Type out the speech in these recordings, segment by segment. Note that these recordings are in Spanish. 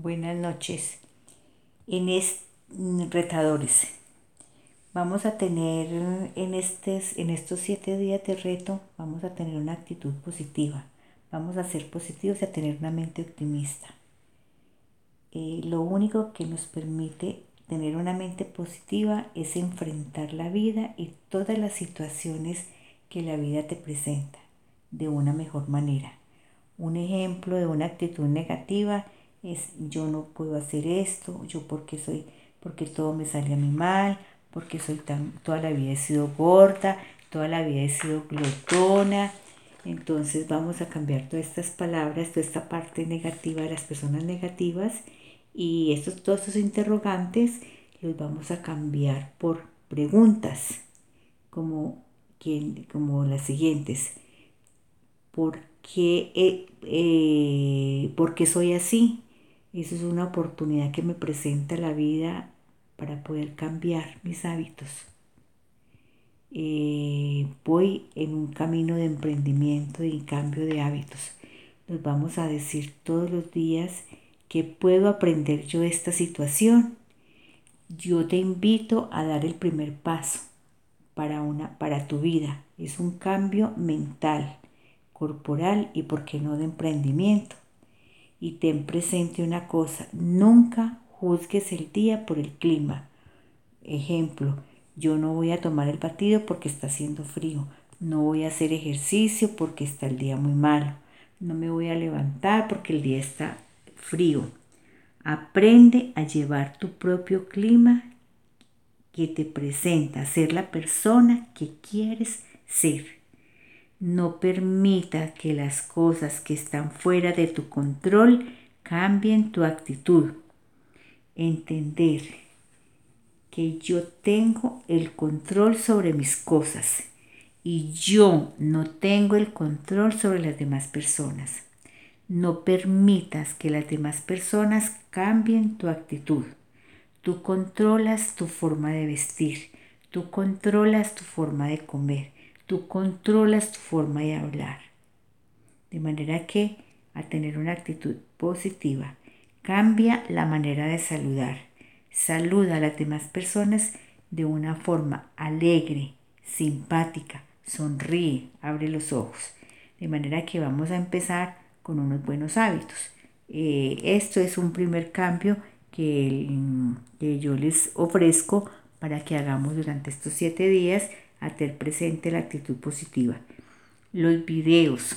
Buenas noches. En retadores, vamos a tener en, en estos siete días de reto, vamos a tener una actitud positiva. Vamos a ser positivos y a tener una mente optimista. Eh, lo único que nos permite tener una mente positiva es enfrentar la vida y todas las situaciones que la vida te presenta de una mejor manera. Un ejemplo de una actitud negativa es yo no puedo hacer esto, yo porque soy, porque todo me sale a mí mal, porque soy tan, toda la vida he sido gorda, toda la vida he sido glotona. Entonces vamos a cambiar todas estas palabras, toda esta parte negativa de las personas negativas y estos, todos estos interrogantes los vamos a cambiar por preguntas como, como las siguientes. ¿Por qué, eh, eh, ¿Por qué soy así? Eso es una oportunidad que me presenta la vida para poder cambiar mis hábitos. Eh, voy en un camino de emprendimiento y cambio de hábitos. Nos vamos a decir todos los días que puedo aprender yo esta situación. Yo te invito a dar el primer paso para, una, para tu vida. Es un cambio mental, corporal y, por qué no, de emprendimiento y ten presente una cosa, nunca juzgues el día por el clima. Ejemplo, yo no voy a tomar el batido porque está haciendo frío, no voy a hacer ejercicio porque está el día muy malo, no me voy a levantar porque el día está frío. Aprende a llevar tu propio clima que te presenta, ser la persona que quieres ser. No permita que las cosas que están fuera de tu control cambien tu actitud. Entender que yo tengo el control sobre mis cosas y yo no tengo el control sobre las demás personas. No permitas que las demás personas cambien tu actitud. Tú controlas tu forma de vestir, tú controlas tu forma de comer, tú controlas tu forma de hablar. De manera que al tener una actitud positiva, cambia la manera de saludar. Saluda a las demás personas de una forma alegre, simpática, sonríe, abre los ojos. De manera que vamos a empezar con unos buenos hábitos. Eh, esto es un primer cambio que, que yo les ofrezco para que hagamos durante estos siete días a tener presente la actitud positiva. Los videos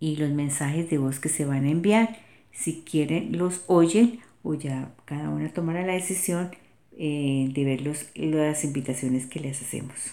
y los mensajes de voz que se van a enviar, si quieren los oyen o ya cada una tomará la decisión eh, de ver las invitaciones que les hacemos.